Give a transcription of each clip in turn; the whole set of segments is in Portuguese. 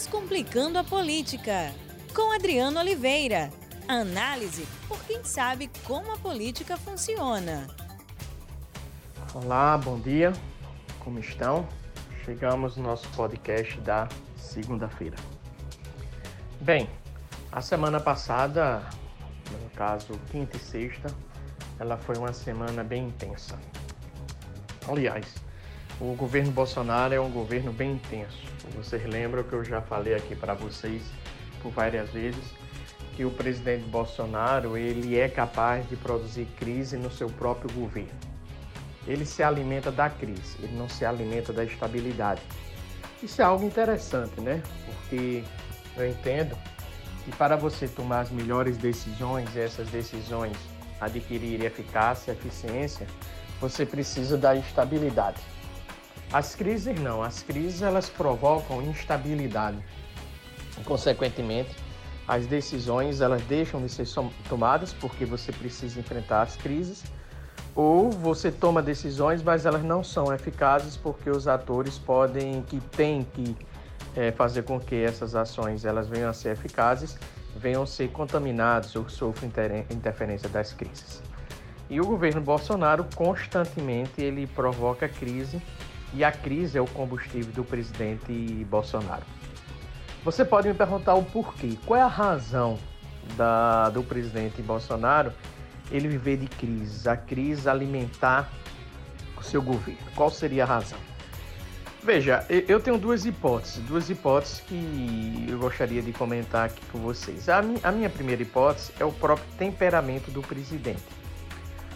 Descomplicando a Política, com Adriano Oliveira. Análise por quem sabe como a política funciona. Olá, bom dia. Como estão? Chegamos no nosso podcast da segunda-feira. Bem, a semana passada, no caso quinta e sexta, ela foi uma semana bem intensa. Aliás, o governo Bolsonaro é um governo bem intenso. Vocês lembram que eu já falei aqui para vocês por várias vezes que o presidente Bolsonaro ele é capaz de produzir crise no seu próprio governo. Ele se alimenta da crise, ele não se alimenta da estabilidade. Isso é algo interessante, né? Porque eu entendo que para você tomar as melhores decisões, essas decisões adquirirem eficácia, eficiência, você precisa da estabilidade. As crises não, as crises elas provocam instabilidade. Consequentemente, as decisões elas deixam de ser tomadas porque você precisa enfrentar as crises, ou você toma decisões, mas elas não são eficazes porque os atores podem que têm que é, fazer com que essas ações elas venham a ser eficazes, venham a ser contaminados ou sofram interferência das crises. E o governo Bolsonaro constantemente ele provoca crise e a crise é o combustível do presidente Bolsonaro. Você pode me perguntar o porquê, qual é a razão da, do presidente Bolsonaro ele viver de crise, a crise alimentar o seu governo? Qual seria a razão? Veja, eu tenho duas hipóteses, duas hipóteses que eu gostaria de comentar aqui com vocês. A a minha primeira hipótese é o próprio temperamento do presidente.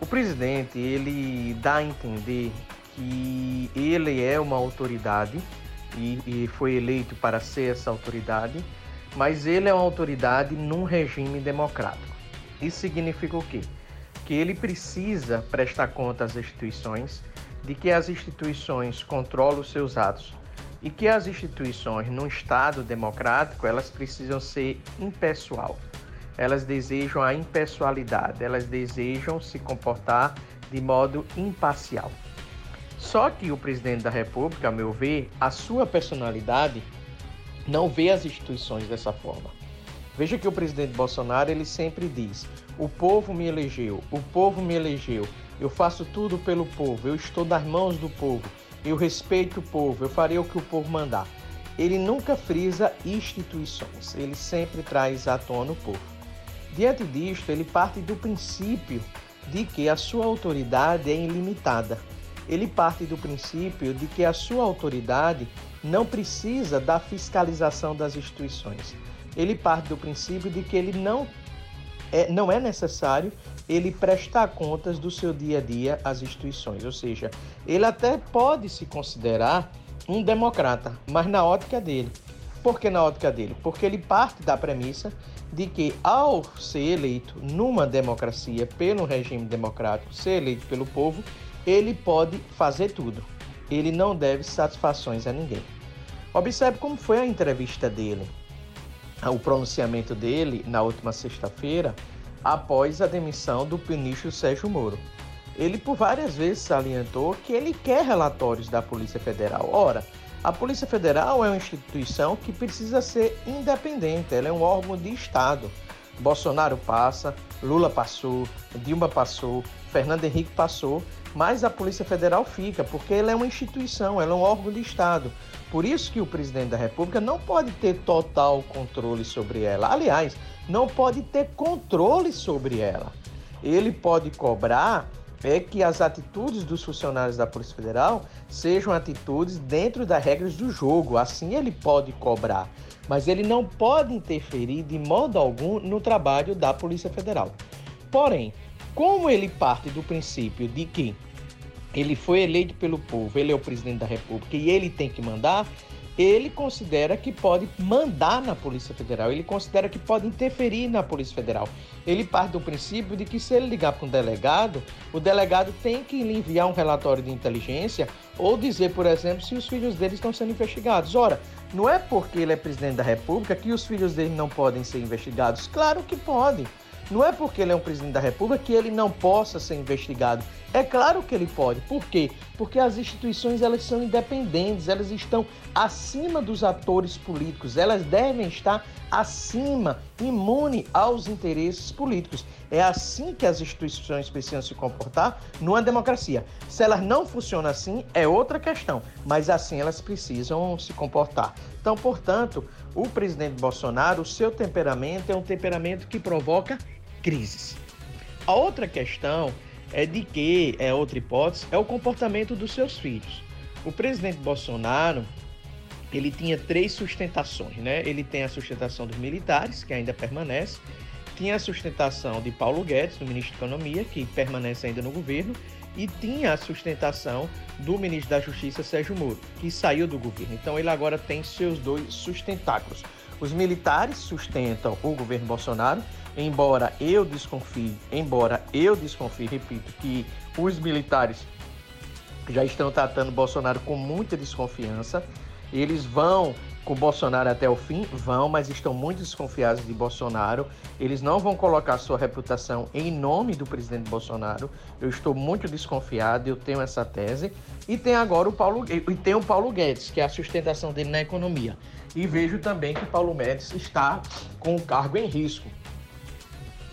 O presidente, ele dá a entender que ele é uma autoridade e, e foi eleito para ser essa autoridade, mas ele é uma autoridade num regime democrático. Isso significa o quê? Que ele precisa prestar conta às instituições, de que as instituições controlam os seus atos e que as instituições num Estado democrático elas precisam ser impessoal. Elas desejam a impessoalidade, elas desejam se comportar de modo imparcial. Só que o presidente da República, a meu ver, a sua personalidade não vê as instituições dessa forma. Veja que o presidente Bolsonaro ele sempre diz: o povo me elegeu, o povo me elegeu, eu faço tudo pelo povo, eu estou nas mãos do povo, eu respeito o povo, eu farei o que o povo mandar. Ele nunca frisa instituições, ele sempre traz à tona o povo. Diante disto, ele parte do princípio de que a sua autoridade é ilimitada ele parte do princípio de que a sua autoridade não precisa da fiscalização das instituições. Ele parte do princípio de que ele não é, não é necessário ele prestar contas do seu dia a dia às instituições, ou seja, ele até pode se considerar um democrata, mas na ótica dele. Por que na ótica dele? Porque ele parte da premissa de que, ao ser eleito numa democracia, pelo regime democrático, ser eleito pelo povo, ele pode fazer tudo. Ele não deve satisfações a ninguém. Observe como foi a entrevista dele, o pronunciamento dele na última sexta-feira, após a demissão do ministro Sérgio Moro. Ele por várias vezes salientou que ele quer relatórios da Polícia Federal. Ora, a Polícia Federal é uma instituição que precisa ser independente, ela é um órgão de Estado. Bolsonaro passa, Lula passou, Dilma passou, Fernando Henrique passou, mas a Polícia Federal fica, porque ela é uma instituição, ela é um órgão de Estado. Por isso que o presidente da República não pode ter total controle sobre ela. Aliás, não pode ter controle sobre ela. Ele pode cobrar é que as atitudes dos funcionários da Polícia Federal sejam atitudes dentro das regras do jogo. Assim ele pode cobrar, mas ele não pode interferir de modo algum no trabalho da Polícia Federal. Porém, como ele parte do princípio de que ele foi eleito pelo povo, ele é o presidente da República e ele tem que mandar, ele considera que pode mandar na Polícia Federal, ele considera que pode interferir na Polícia Federal. Ele parte do princípio de que se ele ligar para um delegado, o delegado tem que lhe enviar um relatório de inteligência ou dizer, por exemplo, se os filhos dele estão sendo investigados. Ora, não é porque ele é presidente da República que os filhos dele não podem ser investigados. Claro que podem. Não é porque ele é um presidente da República que ele não possa ser investigado. É claro que ele pode. Por quê? Porque as instituições elas são independentes, elas estão acima dos atores políticos, elas devem estar acima, imune aos interesses políticos. É assim que as instituições precisam se comportar numa democracia. Se elas não funcionam assim, é outra questão, mas assim elas precisam se comportar. Então, portanto, o presidente Bolsonaro, o seu temperamento é um temperamento que provoca crises. A outra questão é de que, é outra hipótese, é o comportamento dos seus filhos. O presidente Bolsonaro, ele tinha três sustentações, né? Ele tem a sustentação dos militares, que ainda permanece, tinha a sustentação de Paulo Guedes, do ministro da Economia, que permanece ainda no governo, e tinha a sustentação do ministro da Justiça, Sérgio Moro, que saiu do governo. Então ele agora tem seus dois sustentáculos. Os militares sustentam o governo Bolsonaro embora eu desconfie, embora eu desconfie, repito, que os militares já estão tratando Bolsonaro com muita desconfiança, eles vão com Bolsonaro até o fim? Vão, mas estão muito desconfiados de Bolsonaro. Eles não vão colocar sua reputação em nome do presidente Bolsonaro. Eu estou muito desconfiado, eu tenho essa tese. E tem agora o Paulo e tem o Paulo Guedes, que é a sustentação dele na economia. E vejo também que Paulo Guedes está com o cargo em risco.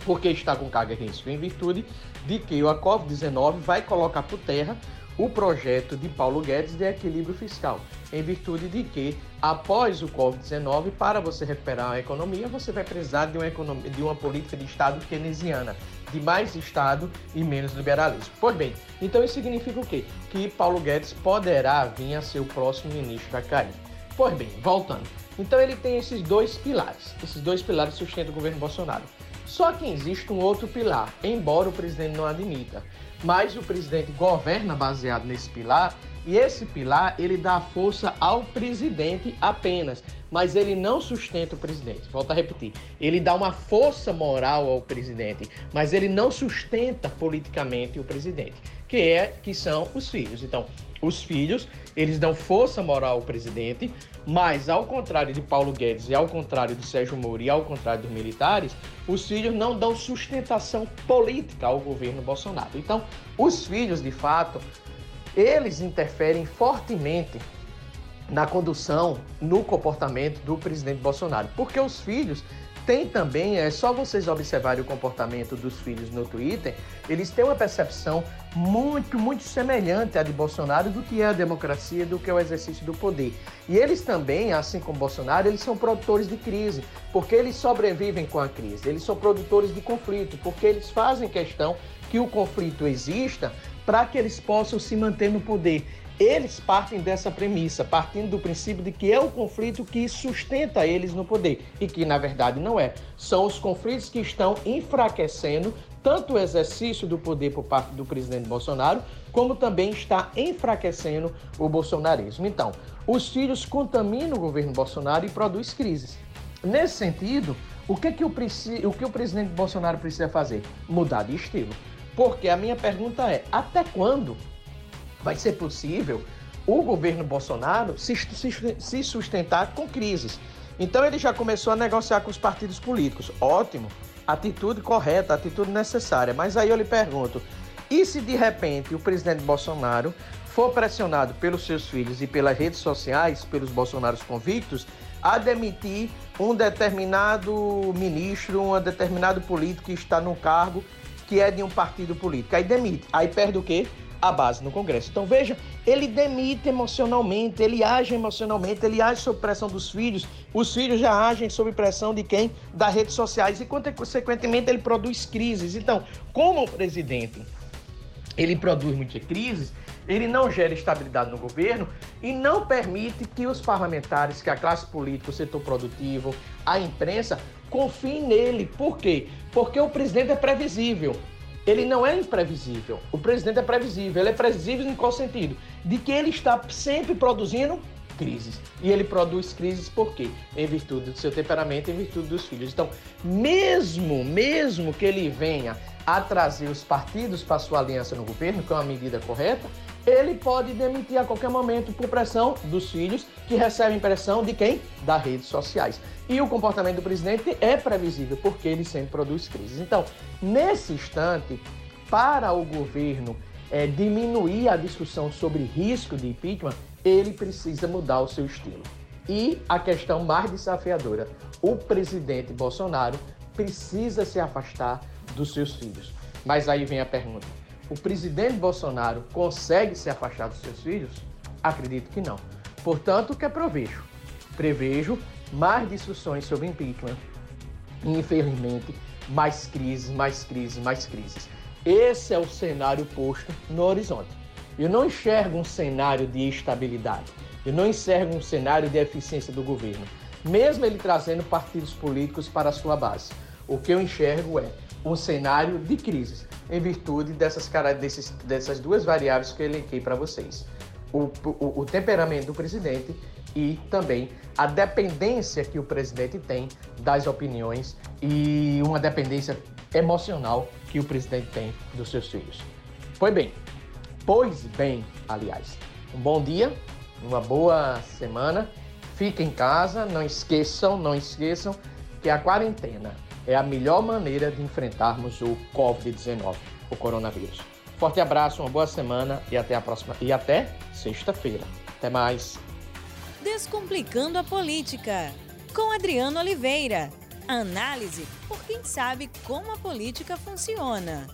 Por que está com carga risco? Em virtude de que a Covid-19 vai colocar por terra o projeto de Paulo Guedes de equilíbrio fiscal, em virtude de que, após o Covid-19, para você recuperar a economia, você vai precisar de uma, economia, de uma política de Estado keynesiana, de mais Estado e menos liberalismo. Pois bem, então isso significa o quê? Que Paulo Guedes poderá vir a ser o próximo ministro a cair. Pois bem, voltando. Então ele tem esses dois pilares. Esses dois pilares sustentam o governo Bolsonaro. Só que existe um outro pilar, embora o presidente não admita. Mas o presidente governa baseado nesse pilar e esse pilar ele dá força ao presidente apenas, mas ele não sustenta o presidente. Volto a repetir, ele dá uma força moral ao presidente, mas ele não sustenta politicamente o presidente, que é que são os filhos. Então, os filhos, eles dão força moral ao presidente, mas ao contrário de Paulo Guedes e ao contrário de Sérgio Moro e ao contrário dos militares, os filhos não dão sustentação política ao governo Bolsonaro. Então, os filhos, de fato, eles interferem fortemente na condução, no comportamento do presidente Bolsonaro, porque os filhos tem também, é só vocês observarem o comportamento dos filhos no Twitter, eles têm uma percepção muito, muito semelhante à de Bolsonaro do que é a democracia, do que é o exercício do poder. E eles também, assim como Bolsonaro, eles são produtores de crise, porque eles sobrevivem com a crise. Eles são produtores de conflito, porque eles fazem questão que o conflito exista para que eles possam se manter no poder. Eles partem dessa premissa, partindo do princípio de que é o conflito que sustenta eles no poder, e que na verdade não é. São os conflitos que estão enfraquecendo tanto o exercício do poder por parte do presidente Bolsonaro, como também está enfraquecendo o bolsonarismo. Então, os filhos contaminam o governo Bolsonaro e produz crises. Nesse sentido, o que, que, o, o, que o presidente Bolsonaro precisa fazer? Mudar de estilo. Porque a minha pergunta é: até quando vai ser possível o governo Bolsonaro se, se, se sustentar com crises. Então ele já começou a negociar com os partidos políticos. Ótimo, atitude correta, atitude necessária. Mas aí eu lhe pergunto: e se de repente o presidente Bolsonaro for pressionado pelos seus filhos e pelas redes sociais, pelos bolsonaros convictos, a demitir um determinado ministro, um determinado político que está no cargo que é de um partido político? Aí demite. Aí perde o quê? A base no Congresso. Então veja, ele demite emocionalmente, ele age emocionalmente, ele age sob pressão dos filhos, os filhos já agem sob pressão de quem? Das redes sociais e consequentemente ele produz crises. Então, como o presidente ele produz muitas crises, ele não gera estabilidade no governo e não permite que os parlamentares, que a classe política, o setor produtivo, a imprensa confiem nele. Por quê? Porque o presidente é previsível ele não é imprevisível. O presidente é previsível. Ele é previsível em qual sentido? De que ele está sempre produzindo crises. E ele produz crises por quê? Em virtude do seu temperamento, em virtude dos filhos. Então, mesmo, mesmo que ele venha a trazer os partidos para sua aliança no governo, que é uma medida correta, ele pode demitir a qualquer momento por pressão dos filhos, que recebem pressão de quem? Das redes sociais. E o comportamento do presidente é previsível, porque ele sempre produz crises. Então, nesse instante, para o governo é, diminuir a discussão sobre risco de impeachment, ele precisa mudar o seu estilo. E a questão mais desafiadora: o presidente Bolsonaro precisa se afastar dos seus filhos. Mas aí vem a pergunta: o presidente Bolsonaro consegue se afastar dos seus filhos? Acredito que não. Portanto, o que é provejo? Prevejo mais discussões sobre impeachment infelizmente, mais crises, mais crises, mais crises. Esse é o cenário posto no horizonte. Eu não enxergo um cenário de estabilidade. Eu não enxergo um cenário de eficiência do governo, mesmo ele trazendo partidos políticos para a sua base. O que eu enxergo é um cenário de crises, em virtude dessas, desses, dessas duas variáveis que eu elenquei para vocês. O, o, o temperamento do presidente e também a dependência que o presidente tem das opiniões e uma dependência emocional que o presidente tem dos seus filhos. Pois bem, pois bem, aliás, um bom dia, uma boa semana, fiquem em casa, não esqueçam, não esqueçam que a quarentena é a melhor maneira de enfrentarmos o Covid-19, o coronavírus. Forte abraço, uma boa semana e até a próxima e até sexta-feira. Até mais. Descomplicando a política com Adriano Oliveira. Análise por quem sabe como a política funciona.